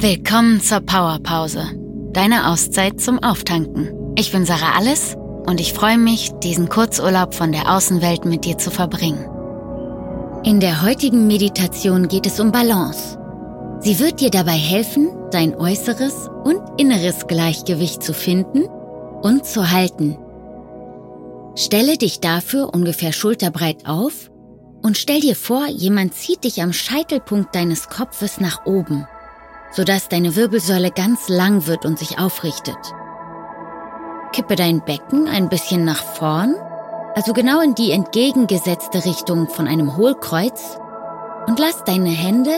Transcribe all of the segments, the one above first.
Willkommen zur Powerpause, deine Auszeit zum Auftanken. Ich bin Sarah Alles und ich freue mich, diesen Kurzurlaub von der Außenwelt mit dir zu verbringen. In der heutigen Meditation geht es um Balance. Sie wird dir dabei helfen, dein äußeres und inneres Gleichgewicht zu finden und zu halten. Stelle dich dafür ungefähr schulterbreit auf und stell dir vor, jemand zieht dich am Scheitelpunkt deines Kopfes nach oben, sodass deine Wirbelsäule ganz lang wird und sich aufrichtet. Kippe dein Becken ein bisschen nach vorn, also genau in die entgegengesetzte Richtung von einem Hohlkreuz und lass deine Hände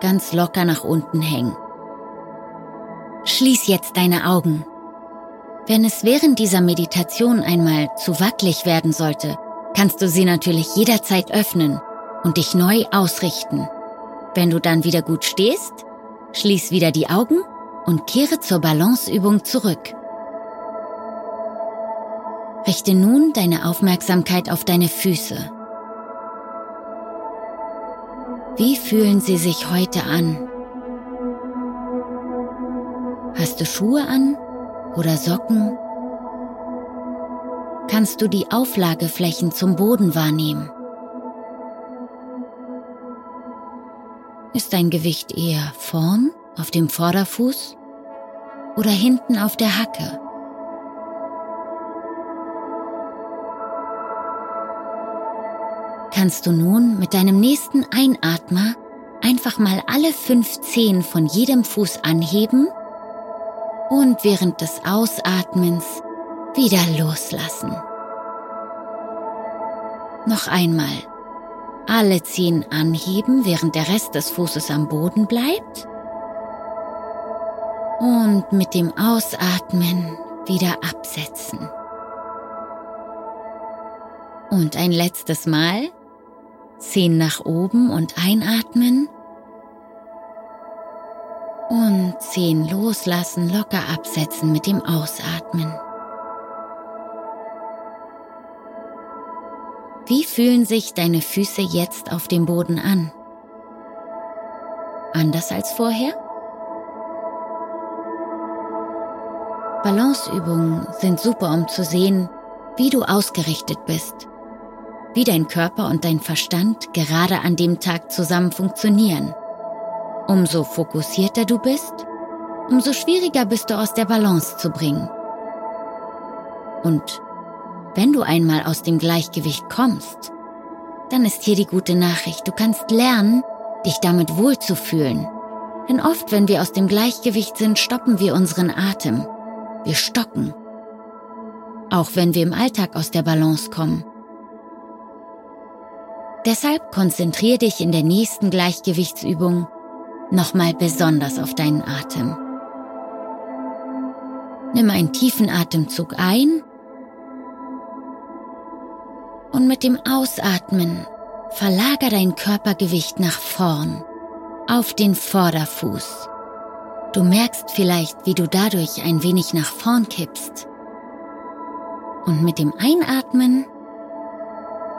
ganz locker nach unten hängen. Schließ jetzt deine Augen. Wenn es während dieser Meditation einmal zu wackelig werden sollte, kannst du sie natürlich jederzeit öffnen und dich neu ausrichten. Wenn du dann wieder gut stehst, schließ wieder die Augen und kehre zur Balanceübung zurück. Richte nun deine Aufmerksamkeit auf deine Füße. Wie fühlen sie sich heute an? Hast du Schuhe an oder Socken? Kannst du die Auflageflächen zum Boden wahrnehmen? Dein Gewicht eher vorn auf dem Vorderfuß oder hinten auf der Hacke? Kannst du nun mit deinem nächsten Einatmer einfach mal alle fünf Zehen von jedem Fuß anheben und während des Ausatmens wieder loslassen. Noch einmal. Alle Zehen anheben, während der Rest des Fußes am Boden bleibt. Und mit dem Ausatmen wieder absetzen. Und ein letztes Mal. Zehen nach oben und einatmen. Und Zehen loslassen, locker absetzen mit dem Ausatmen. Wie fühlen sich deine Füße jetzt auf dem Boden an? Anders als vorher? Balanceübungen sind super, um zu sehen, wie du ausgerichtet bist, wie dein Körper und dein Verstand gerade an dem Tag zusammen funktionieren. Umso fokussierter du bist, umso schwieriger bist du aus der Balance zu bringen. Und wenn du einmal aus dem Gleichgewicht kommst, dann ist hier die gute Nachricht. Du kannst lernen, dich damit wohlzufühlen. Denn oft, wenn wir aus dem Gleichgewicht sind, stoppen wir unseren Atem. Wir stocken. Auch wenn wir im Alltag aus der Balance kommen. Deshalb konzentriere dich in der nächsten Gleichgewichtsübung nochmal besonders auf deinen Atem. Nimm einen tiefen Atemzug ein und mit dem Ausatmen verlager dein Körpergewicht nach vorn, auf den Vorderfuß. Du merkst vielleicht, wie du dadurch ein wenig nach vorn kippst. Und mit dem Einatmen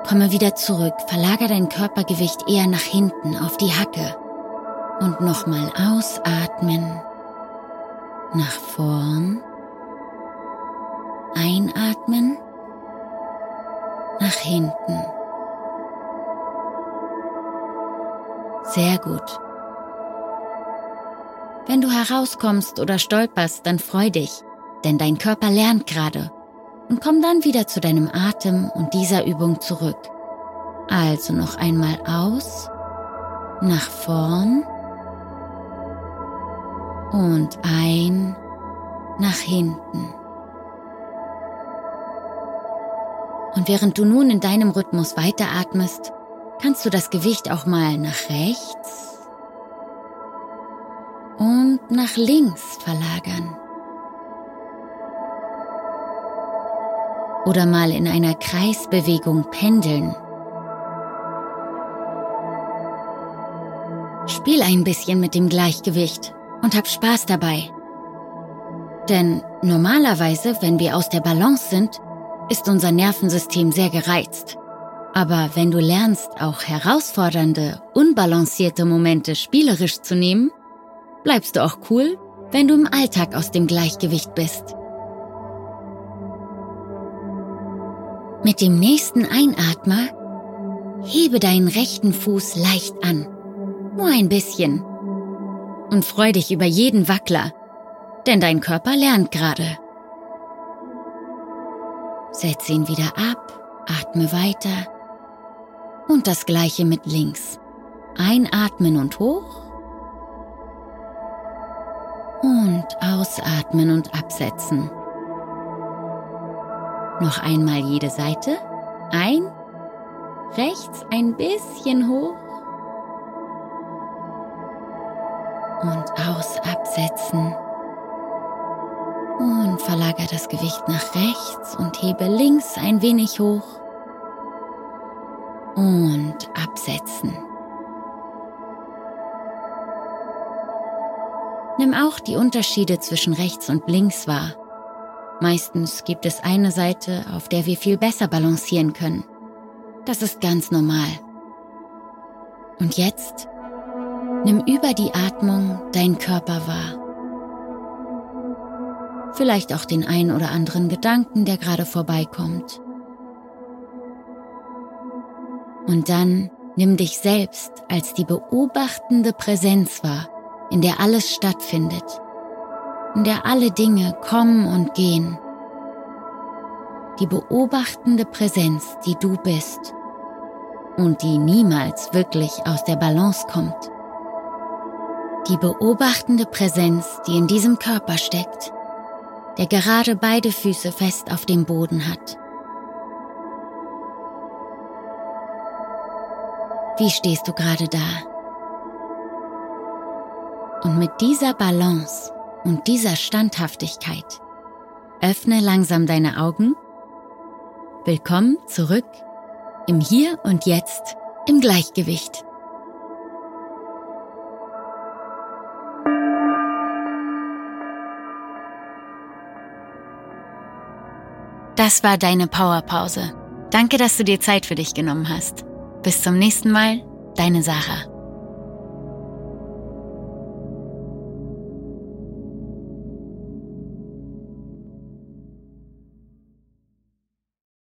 komme wieder zurück, verlager dein Körpergewicht eher nach hinten auf die Hacke. Und nochmal ausatmen, nach vorn, einatmen nach hinten. Sehr gut. Wenn du herauskommst oder stolperst, dann freu dich, denn dein Körper lernt gerade. Und komm dann wieder zu deinem Atem und dieser Übung zurück. Also noch einmal aus, nach vorn und ein, nach hinten. Und während du nun in deinem Rhythmus weiteratmest, kannst du das Gewicht auch mal nach rechts und nach links verlagern. Oder mal in einer Kreisbewegung pendeln. Spiel ein bisschen mit dem Gleichgewicht und hab Spaß dabei. Denn normalerweise, wenn wir aus der Balance sind, ist unser Nervensystem sehr gereizt. Aber wenn du lernst, auch herausfordernde, unbalancierte Momente spielerisch zu nehmen, bleibst du auch cool, wenn du im Alltag aus dem Gleichgewicht bist. Mit dem nächsten Einatmer hebe deinen rechten Fuß leicht an. Nur ein bisschen. Und freu dich über jeden Wackler, denn dein Körper lernt gerade. Setz ihn wieder ab, atme weiter. Und das gleiche mit links. Einatmen und hoch. Und ausatmen und absetzen. Noch einmal jede Seite. Ein, rechts ein bisschen hoch. Und aus absetzen. Und verlager das Gewicht nach rechts und hebe links ein wenig hoch. Und absetzen. Nimm auch die Unterschiede zwischen rechts und links wahr. Meistens gibt es eine Seite, auf der wir viel besser balancieren können. Das ist ganz normal. Und jetzt nimm über die Atmung deinen Körper wahr. Vielleicht auch den ein oder anderen Gedanken, der gerade vorbeikommt. Und dann nimm dich selbst als die beobachtende Präsenz wahr, in der alles stattfindet in der alle Dinge kommen und gehen. Die beobachtende Präsenz, die du bist und die niemals wirklich aus der Balance kommt. Die beobachtende Präsenz, die in diesem Körper steckt, der gerade beide Füße fest auf dem Boden hat. Wie stehst du gerade da? Und mit dieser Balance und dieser Standhaftigkeit. Öffne langsam deine Augen. Willkommen zurück im Hier und Jetzt im Gleichgewicht. Das war deine Powerpause. Danke, dass du dir Zeit für dich genommen hast. Bis zum nächsten Mal, deine Sarah.